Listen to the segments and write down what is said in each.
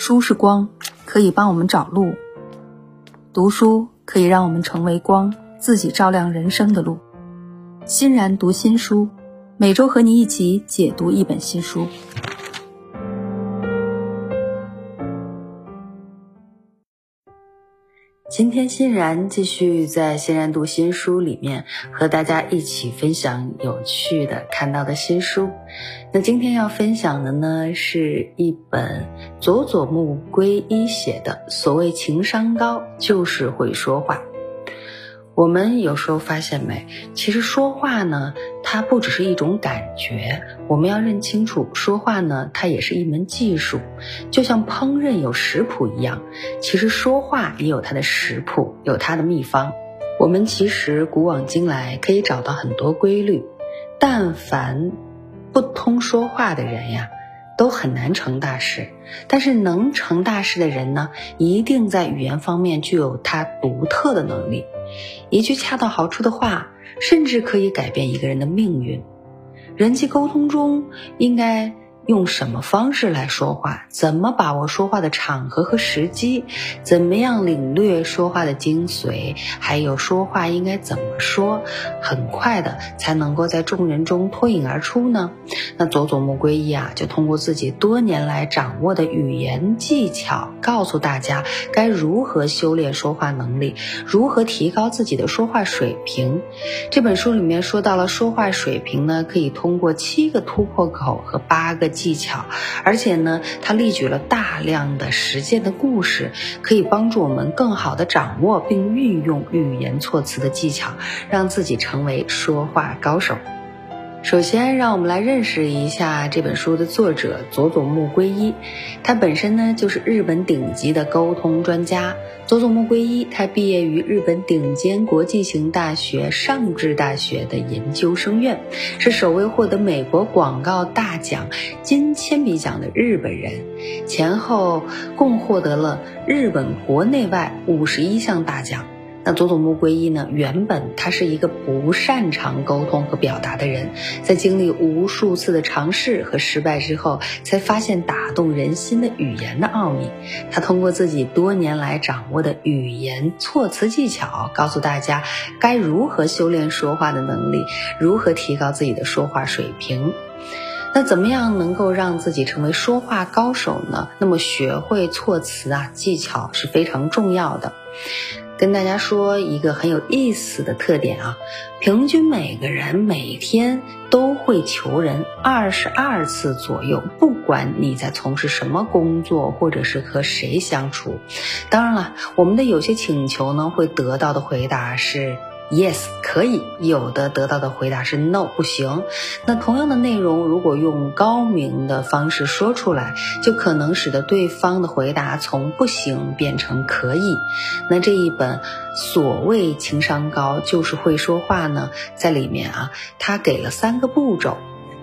书是光，可以帮我们找路；读书可以让我们成为光，自己照亮人生的路。欣然读新书，每周和你一起解读一本新书。今天欣然继续在欣然读新书里面和大家一起分享有趣的看到的新书。那今天要分享的呢是一本佐佐木圭一写的《所谓情商高就是会说话》。我们有时候发现没，其实说话呢，它不只是一种感觉，我们要认清楚，说话呢，它也是一门技术，就像烹饪有食谱一样，其实说话也有它的食谱，有它的秘方。我们其实古往今来可以找到很多规律，但凡不通说话的人呀。都很难成大事，但是能成大事的人呢，一定在语言方面具有他独特的能力。一句恰到好处的话，甚至可以改变一个人的命运。人际沟通中，应该。用什么方式来说话？怎么把握说话的场合和时机？怎么样领略说话的精髓？还有说话应该怎么说，很快的才能够在众人中脱颖而出呢？那佐佐木圭一啊，就通过自己多年来掌握的语言技巧，告诉大家该如何修炼说话能力，如何提高自己的说话水平。这本书里面说到了说话水平呢，可以通过七个突破口和八个。技巧，而且呢，他列举了大量的实践的故事，可以帮助我们更好的掌握并运用语言措辞的技巧，让自己成为说话高手。首先，让我们来认识一下这本书的作者佐佐木圭一。他本身呢就是日本顶级的沟通专家。佐佐木圭一，他毕业于日本顶尖国际型大学上智大学的研究生院，是首位获得美国广告大奖金铅笔奖的日本人，前后共获得了日本国内外五十一项大奖。那佐佐木圭一呢？原本他是一个不擅长沟通和表达的人，在经历无数次的尝试和失败之后，才发现打动人心的语言的奥秘。他通过自己多年来掌握的语言措辞技巧，告诉大家该如何修炼说话的能力，如何提高自己的说话水平。那怎么样能够让自己成为说话高手呢？那么学会措辞啊技巧是非常重要的。跟大家说一个很有意思的特点啊，平均每个人每天都会求人二十二次左右，不管你在从事什么工作，或者是和谁相处。当然了，我们的有些请求呢，会得到的回答是。Yes，可以有的得到的回答是 No，不行。那同样的内容，如果用高明的方式说出来，就可能使得对方的回答从不行变成可以。那这一本所谓情商高就是会说话呢，在里面啊，他给了三个步骤。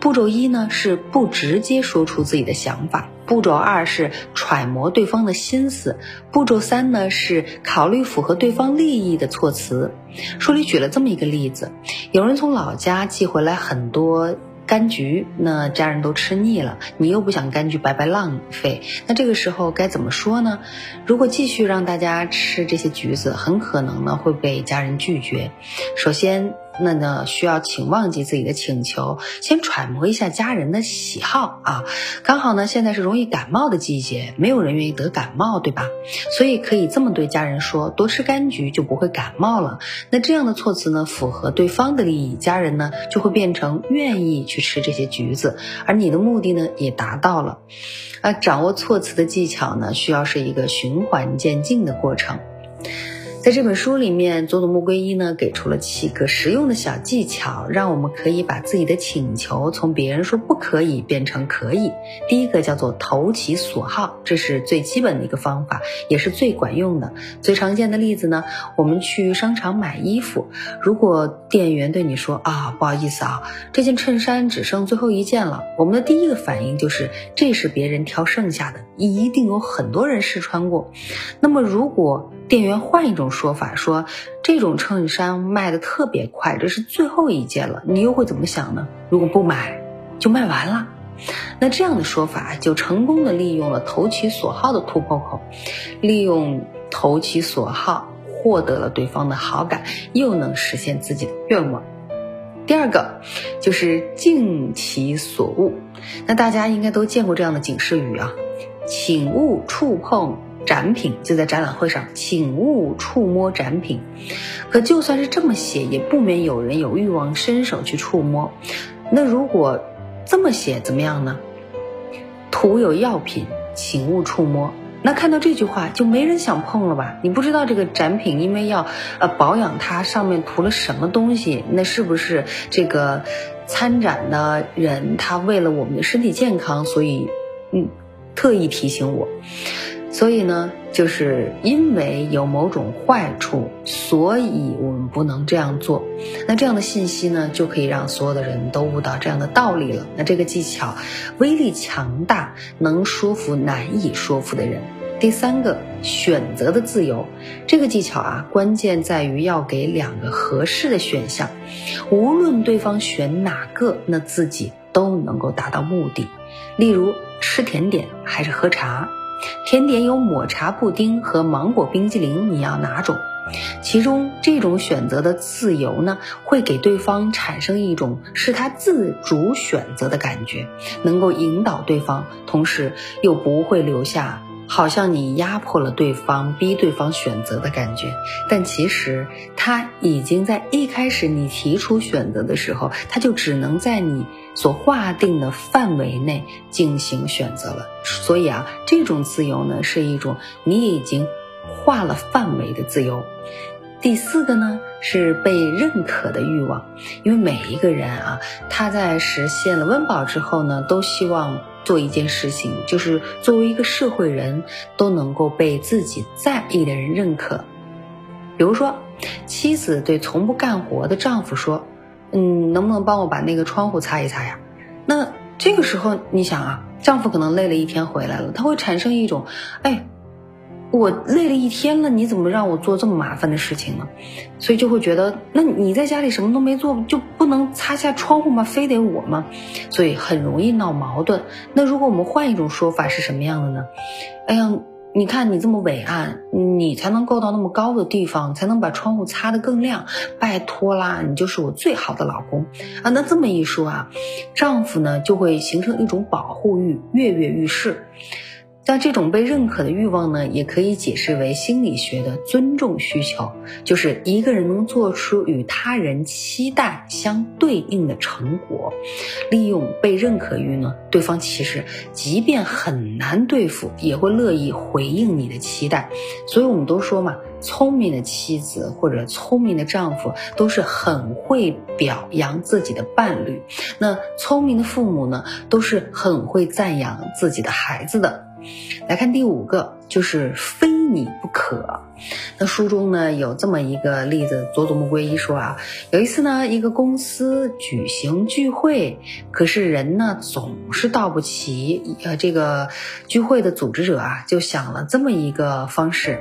步骤一呢是不直接说出自己的想法，步骤二是揣摩对方的心思，步骤三呢是考虑符合对方利益的措辞。书里举了这么一个例子，有人从老家寄回来很多。柑橘，那家人都吃腻了，你又不想柑橘白白浪费，那这个时候该怎么说呢？如果继续让大家吃这些橘子，很可能呢会被家人拒绝。首先，那呢需要请忘记自己的请求，先揣摩一下家人的喜好啊。刚好呢现在是容易感冒的季节，没有人愿意得感冒，对吧？所以可以这么对家人说：多吃柑橘就不会感冒了。那这样的措辞呢符合对方的利益，家人呢就会变成愿意去。吃这些橘子，而你的目的呢也达到了。啊，掌握措辞的技巧呢，需要是一个循环渐进的过程。在这本书里面，佐佐木圭一呢给出了七个实用的小技巧，让我们可以把自己的请求从别人说不可以变成可以。第一个叫做投其所好，这是最基本的一个方法，也是最管用的。最常见的例子呢，我们去商场买衣服，如果店员对你说啊，不好意思啊，这件衬衫只剩最后一件了，我们的第一个反应就是这是别人挑剩下的，一定有很多人试穿过。那么如果店员换一种说法，说这种衬衫卖的特别快，这是最后一件了，你又会怎么想呢？如果不买，就卖完了。那这样的说法就成功的利用了投其所好的突破口，利用投其所好获得了对方的好感，又能实现自己的愿望。第二个就是敬其所恶，那大家应该都见过这样的警示语啊，请勿触碰展品，就在展览会上，请勿触摸展品。可就算是这么写，也不免有人有欲望伸手去触摸。那如果这么写怎么样呢？图有药品，请勿触摸。那看到这句话，就没人想碰了吧？你不知道这个展品，因为要呃保养它，上面涂了什么东西？那是不是这个参展的人他为了我们的身体健康，所以嗯特意提醒我？所以呢，就是因为有某种坏处，所以我们不能这样做。那这样的信息呢，就可以让所有的人都悟到这样的道理了。那这个技巧威力强大，能说服难以说服的人。第三个，选择的自由，这个技巧啊，关键在于要给两个合适的选项，无论对方选哪个，那自己都能够达到目的。例如吃甜点还是喝茶。甜点有抹茶布丁和芒果冰激凌，你要哪种？其中这种选择的自由呢，会给对方产生一种是他自主选择的感觉，能够引导对方，同时又不会留下。好像你压迫了对方，逼对方选择的感觉，但其实他已经在一开始你提出选择的时候，他就只能在你所划定的范围内进行选择了。所以啊，这种自由呢，是一种你已经划了范围的自由。第四个呢，是被认可的欲望，因为每一个人啊，他在实现了温饱之后呢，都希望。做一件事情，就是作为一个社会人都能够被自己在意的人认可。比如说，妻子对从不干活的丈夫说：“嗯，能不能帮我把那个窗户擦一擦呀？”那这个时候，你想啊，丈夫可能累了一天回来了，他会产生一种，哎。我累了一天了，你怎么让我做这么麻烦的事情呢？所以就会觉得，那你在家里什么都没做，就不能擦下窗户吗？非得我吗？所以很容易闹矛盾。那如果我们换一种说法是什么样的呢？哎呀，你看你这么伟岸，你才能够到那么高的地方，才能把窗户擦得更亮。拜托啦，你就是我最好的老公啊！那这么一说啊，丈夫呢就会形成一种保护欲，跃跃欲试。像这种被认可的欲望呢，也可以解释为心理学的尊重需求，就是一个人能做出与他人期待相对应的成果。利用被认可欲呢，对方其实即便很难对付，也会乐意回应你的期待。所以我们都说嘛，聪明的妻子或者聪明的丈夫都是很会表扬自己的伴侣，那聪明的父母呢，都是很会赞扬自己的孩子的。来看第五个，就是非你不可。那书中呢有这么一个例子，佐佐木圭一说啊，有一次呢一个公司举行聚会，可是人呢总是到不齐。呃，这个聚会的组织者啊就想了这么一个方式，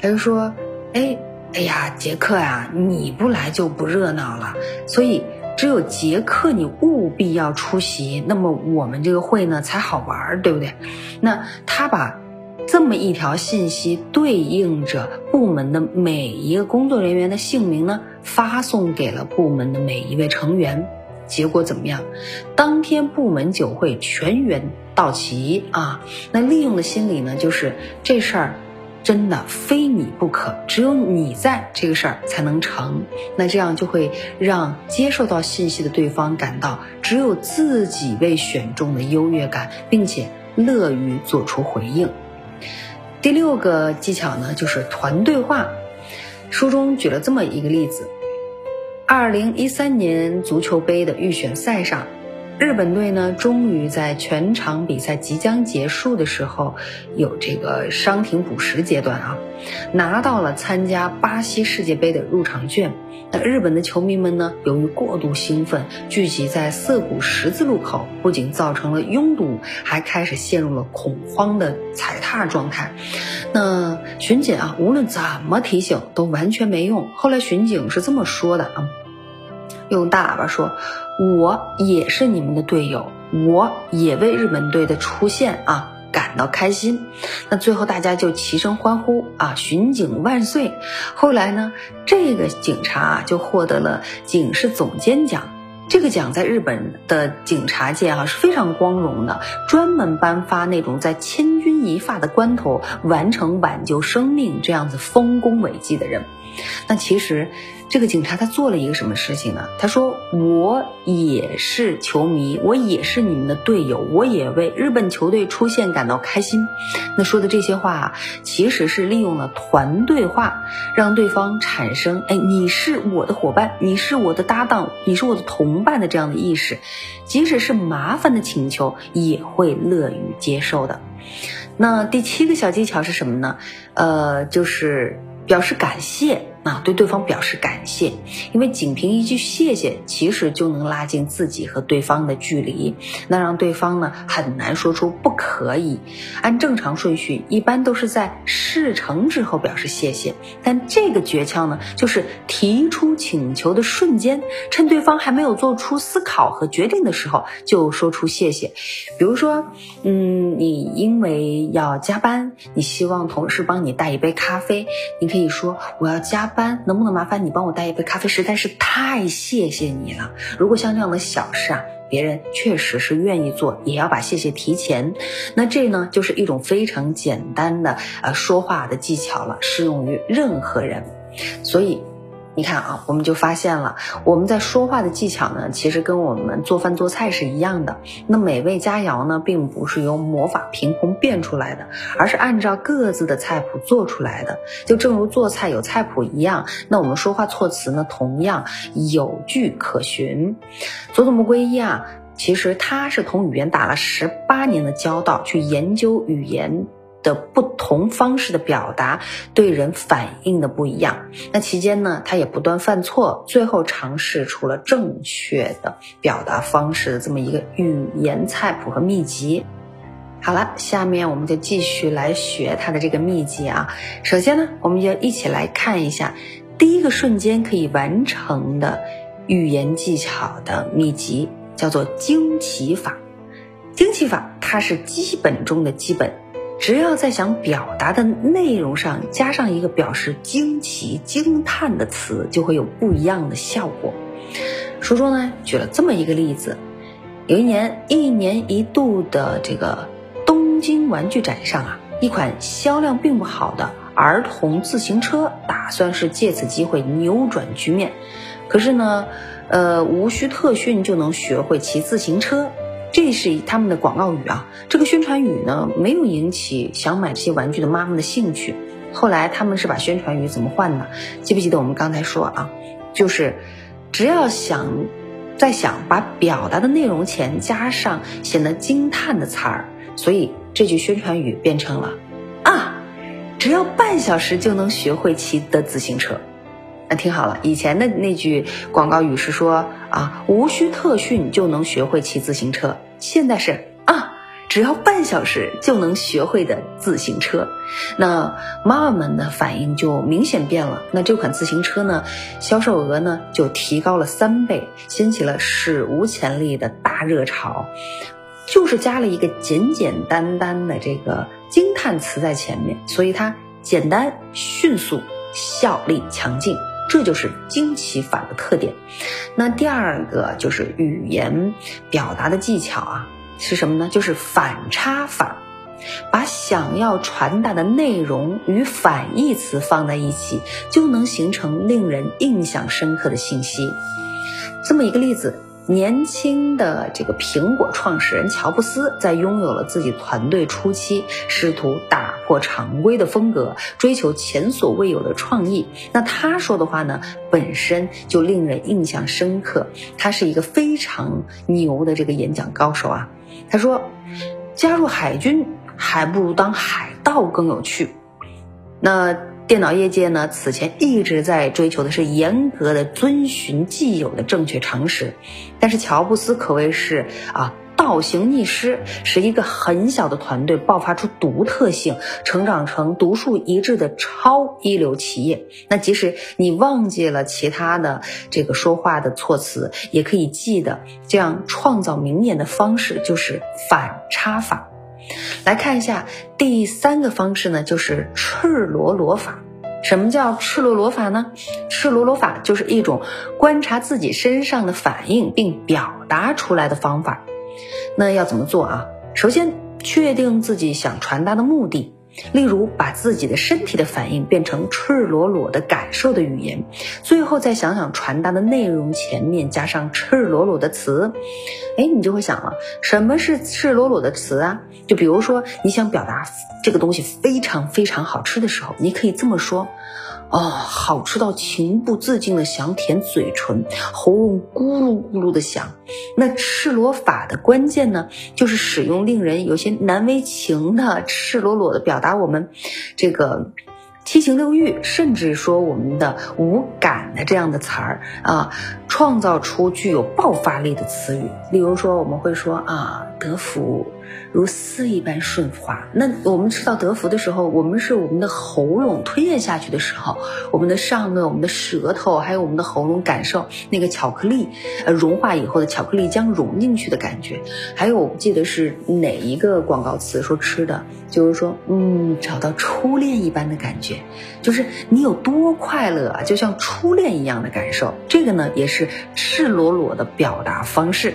他就说，哎，哎呀，杰克呀，你不来就不热闹了，所以。只有杰克，你务必要出席，那么我们这个会呢才好玩，对不对？那他把这么一条信息对应着部门的每一个工作人员的姓名呢，发送给了部门的每一位成员。结果怎么样？当天部门酒会全员到齐啊！那利用的心理呢，就是这事儿。真的非你不可，只有你在这个事儿才能成。那这样就会让接受到信息的对方感到只有自己被选中的优越感，并且乐于做出回应。第六个技巧呢，就是团队化。书中举了这么一个例子：二零一三年足球杯的预选赛上。日本队呢，终于在全场比赛即将结束的时候，有这个伤停补时阶段啊，拿到了参加巴西世界杯的入场券。那日本的球迷们呢，由于过度兴奋，聚集在涩谷十字路口，不仅造成了拥堵，还开始陷入了恐慌的踩踏状态。那巡警啊，无论怎么提醒都完全没用。后来巡警是这么说的啊。用大喇叭说：“我也是你们的队友，我也为日本队的出现啊感到开心。那最后大家就齐声欢呼啊，巡警万岁！后来呢，这个警察就获得了警视总监奖。这个奖在日本的警察界啊是非常光荣的，专门颁发那种在千一发的关头完成挽救生命这样子丰功伟绩的人。那其实。这个警察他做了一个什么事情呢？他说：“我也是球迷，我也是你们的队友，我也为日本球队出现感到开心。”那说的这些话啊，其实是利用了团队化，让对方产生“哎，你是我的伙伴，你是我的搭档，你是我的同伴”的这样的意识，即使是麻烦的请求，也会乐于接受的。那第七个小技巧是什么呢？呃，就是表示感谢。啊，对对方表示感谢，因为仅凭一句谢谢，其实就能拉近自己和对方的距离，那让对方呢很难说出不可以。按正常顺序，一般都是在事成之后表示谢谢，但这个诀窍呢，就是提出请求的瞬间，趁对方还没有做出思考和决定的时候，就说出谢谢。比如说，嗯，你因为要加班，你希望同事帮你带一杯咖啡，你可以说我要加。班能不能麻烦你帮我带一杯咖啡？实在是太谢谢你了。如果像这样的小事啊，别人确实是愿意做，也要把谢谢提前。那这呢，就是一种非常简单的呃说话的技巧了，适用于任何人。所以。你看啊，我们就发现了，我们在说话的技巧呢，其实跟我们做饭做菜是一样的。那美味佳肴呢，并不是由魔法凭空变出来的，而是按照各自的菜谱做出来的。就正如做菜有菜谱一样，那我们说话措辞呢，同样有据可循。佐佐木圭一啊，其实他是同语言打了十八年的交道，去研究语言。的不同方式的表达对人反应的不一样，那期间呢，他也不断犯错，最后尝试出了正确的表达方式的这么一个语言菜谱和秘籍。好了，下面我们就继续来学他的这个秘籍啊。首先呢，我们就一起来看一下第一个瞬间可以完成的语言技巧的秘籍，叫做惊奇法。惊奇法它是基本中的基本。只要在想表达的内容上加上一个表示惊奇、惊叹的词，就会有不一样的效果。书中呢举了这么一个例子：有一年，一年一度的这个东京玩具展上啊，一款销量并不好的儿童自行车，打算是借此机会扭转局面。可是呢，呃，无需特训就能学会骑自行车。这是他们的广告语啊，这个宣传语呢没有引起想买这些玩具的妈妈的兴趣。后来他们是把宣传语怎么换的？记不记得我们刚才说啊，就是只要想在想把表达的内容前加上显得惊叹的词儿，所以这句宣传语变成了啊，只要半小时就能学会骑的自行车。那听好了，以前的那句广告语是说啊，无需特训就能学会骑自行车。现在是啊，只要半小时就能学会的自行车。那妈妈们的反应就明显变了。那这款自行车呢，销售额呢就提高了三倍，掀起了史无前例的大热潮。就是加了一个简简单单的这个惊叹词在前面，所以它简单、迅速、效力强劲。这就是惊奇法的特点。那第二个就是语言表达的技巧啊，是什么呢？就是反差法，把想要传达的内容与反义词放在一起，就能形成令人印象深刻的信息。这么一个例子。年轻的这个苹果创始人乔布斯，在拥有了自己团队初期，试图打破常规的风格，追求前所未有的创意。那他说的话呢，本身就令人印象深刻。他是一个非常牛的这个演讲高手啊。他说，加入海军还不如当海盗更有趣。那。电脑业界呢，此前一直在追求的是严格的遵循既有的正确常识，但是乔布斯可谓是啊倒行逆施，使一个很小的团队爆发出独特性，成长成独树一帜的超一流企业。那即使你忘记了其他的这个说话的措辞，也可以记得，这样创造名言的方式就是反差法。来看一下第三个方式呢，就是赤裸裸法。什么叫赤裸裸法呢？赤裸裸法就是一种观察自己身上的反应并表达出来的方法。那要怎么做啊？首先确定自己想传达的目的，例如把自己的身体的反应变成赤裸裸的感受的语言。最后再想想传达的内容，前面加上赤裸裸的词。哎，你就会想了，什么是赤裸裸的词啊？就比如说你想表达这个东西非常非常好吃的时候，你可以这么说。哦，好吃到情不自禁的想舔嘴唇，喉咙咕噜咕噜的响。那赤裸法的关键呢，就是使用令人有些难为情的赤裸裸的表达我们这个七情六欲，甚至说我们的无感的这样的词儿啊，创造出具有爆发力的词语。例如说，我们会说啊，德福。如丝一般顺滑。那我们吃到德芙的时候，我们是我们的喉咙吞咽下去的时候，我们的上颚、我们的舌头，还有我们的喉咙感受那个巧克力呃融化以后的巧克力浆融进去的感觉。还有我不记得是哪一个广告词说吃的，就是说嗯找到初恋一般的感觉，就是你有多快乐啊，就像初恋一样的感受。这个呢也是赤裸裸的表达方式。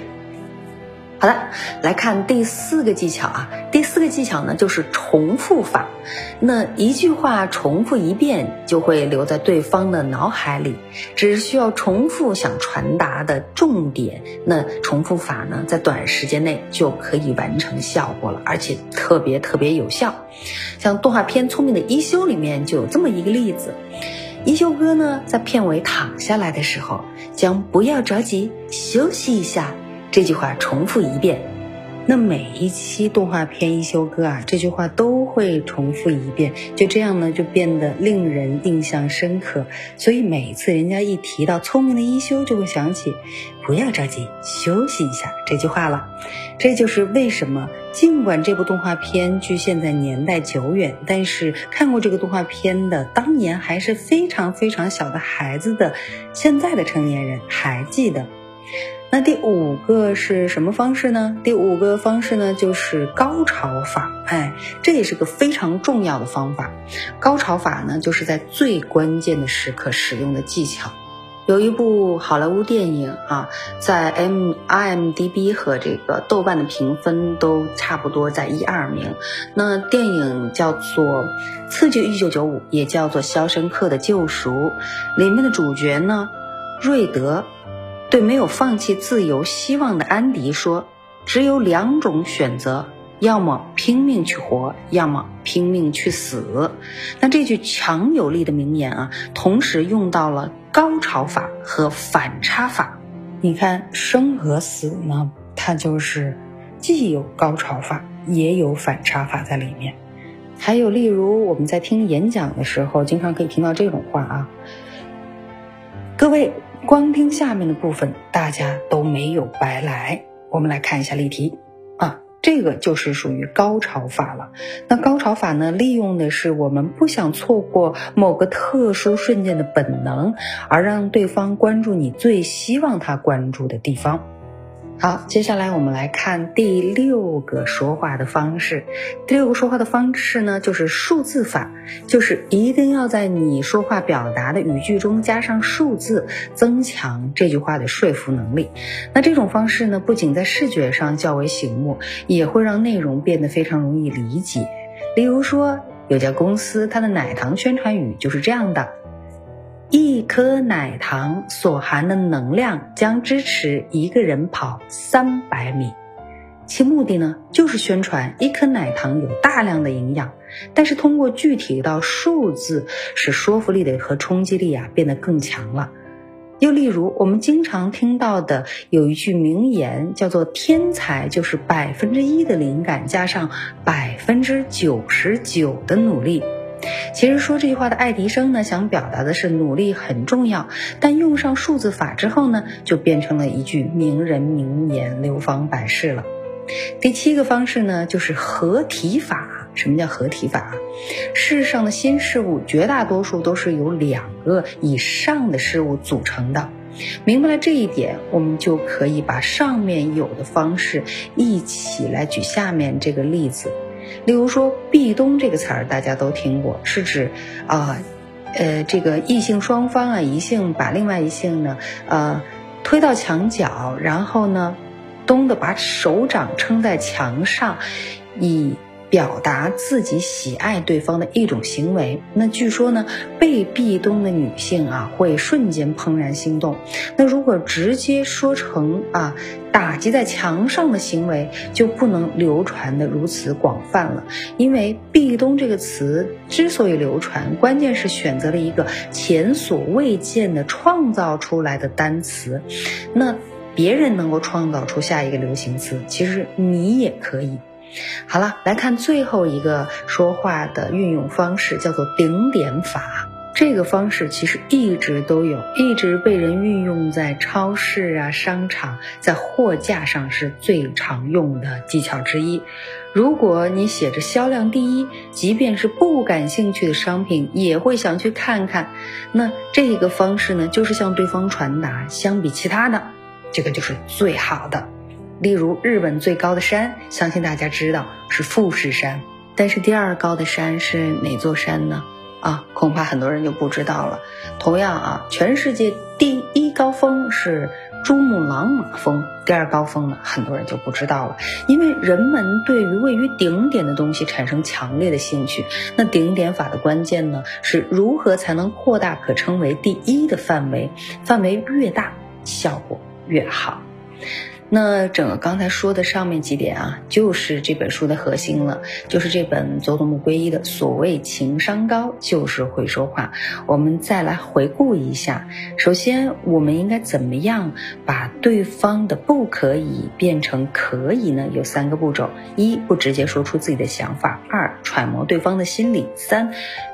好的，来看第四个技巧啊。第四个技巧呢，就是重复法。那一句话重复一遍，就会留在对方的脑海里。只需要重复想传达的重点，那重复法呢，在短时间内就可以完成效果了，而且特别特别有效。像动画片《聪明的一休》里面就有这么一个例子：一休哥呢，在片尾躺下来的时候，将“不要着急，休息一下”。这句话重复一遍，那每一期动画片《一休哥》啊，这句话都会重复一遍，就这样呢，就变得令人印象深刻。所以每次人家一提到聪明的一休，就会想起“不要着急，休息一下”这句话了。这就是为什么，尽管这部动画片距现在年代久远，但是看过这个动画片的当年还是非常非常小的孩子的现在的成年人还记得。那第五个是什么方式呢？第五个方式呢，就是高潮法。哎，这也是个非常重要的方法。高潮法呢，就是在最关键的时刻使用的技巧。有一部好莱坞电影啊，在 M IMDB 和这个豆瓣的评分都差不多在一二名。那电影叫做《刺激一九九五》，也叫做《肖申克的救赎》。里面的主角呢，瑞德。对没有放弃自由希望的安迪说：“只有两种选择，要么拼命去活，要么拼命去死。”那这句强有力的名言啊，同时用到了高潮法和反差法。你看，生和死呢，它就是既有高潮法，也有反差法在里面。还有，例如我们在听演讲的时候，经常可以听到这种话啊，各位。光听下面的部分，大家都没有白来。我们来看一下例题啊，这个就是属于高潮法了。那高潮法呢，利用的是我们不想错过某个特殊瞬间的本能，而让对方关注你最希望他关注的地方。好，接下来我们来看第六个说话的方式。第六个说话的方式呢，就是数字法，就是一定要在你说话表达的语句中加上数字，增强这句话的说服能力。那这种方式呢，不仅在视觉上较为醒目，也会让内容变得非常容易理解。例如说，有家公司它的奶糖宣传语就是这样的。一颗奶糖所含的能量将支持一个人跑三百米，其目的呢就是宣传一颗奶糖有大量的营养，但是通过具体到数字，使说服力的和冲击力啊变得更强了。又例如，我们经常听到的有一句名言，叫做“天才就是百分之一的灵感加上百分之九十九的努力”。其实说这句话的爱迪生呢，想表达的是努力很重要，但用上数字法之后呢，就变成了一句名人名言，流芳百世了。第七个方式呢，就是合体法。什么叫合体法？世上的新事物绝大多数都是由两个以上的事物组成的。明白了这一点，我们就可以把上面有的方式一起来举下面这个例子。例如说“壁咚”这个词儿，大家都听过，是指啊，呃，这个异性双方啊，一性把另外一性呢，呃，推到墙角，然后呢，咚的把手掌撑在墙上，以。表达自己喜爱对方的一种行为。那据说呢，被壁咚的女性啊，会瞬间怦然心动。那如果直接说成啊，打击在墙上的行为，就不能流传的如此广泛了。因为壁咚这个词之所以流传，关键是选择了一个前所未见的创造出来的单词。那别人能够创造出下一个流行词，其实你也可以。好了，来看最后一个说话的运用方式，叫做顶点法。这个方式其实一直都有，一直被人运用在超市啊、商场，在货架上是最常用的技巧之一。如果你写着销量第一，即便是不感兴趣的商品，也会想去看看。那这个方式呢，就是向对方传达，相比其他的，这个就是最好的。例如，日本最高的山，相信大家知道是富士山。但是第二高的山是哪座山呢？啊，恐怕很多人就不知道了。同样啊，全世界第一高峰是珠穆朗玛峰，第二高峰呢，很多人就不知道了。因为人们对于位于顶点的东西产生强烈的兴趣。那顶点法的关键呢，是如何才能扩大可称为第一的范围？范围越大，效果越好。那整个刚才说的上面几点啊，就是这本书的核心了，就是这本佐佐木圭一的所谓情商高，就是会说话。我们再来回顾一下，首先我们应该怎么样把对方的不可以变成可以呢？有三个步骤：一不直接说出自己的想法；二揣摩对方的心理；三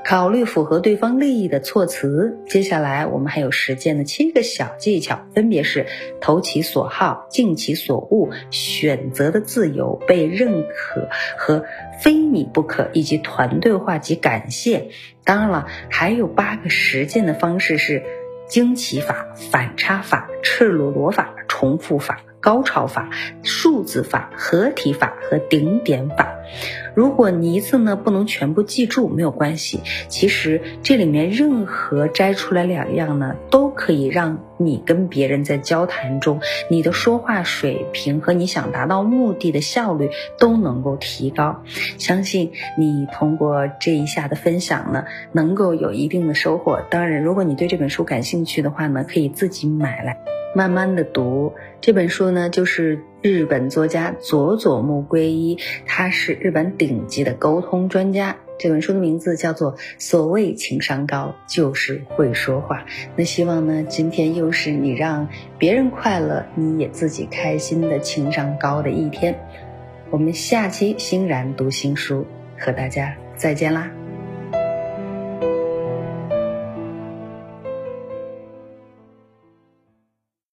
考虑符合对方利益的措辞。接下来我们还有实践的七个小技巧，分别是投其所好，尽其。所恶、选择的自由、被认可和非你不可，以及团队化及感谢。当然了，还有八个实践的方式是：惊奇法、反差法、赤裸裸法、重复法。高潮法、数字法、合体法和顶点法。如果你一次呢不能全部记住，没有关系。其实这里面任何摘出来两样呢，都可以让你跟别人在交谈中，你的说话水平和你想达到目的的效率都能够提高。相信你通过这一下的分享呢，能够有一定的收获。当然，如果你对这本书感兴趣的话呢，可以自己买来。慢慢的读这本书呢，就是日本作家佐佐木圭一，他是日本顶级的沟通专家。这本书的名字叫做《所谓情商高，就是会说话》。那希望呢，今天又是你让别人快乐，你也自己开心的情商高的一天。我们下期欣然读新书，和大家再见啦。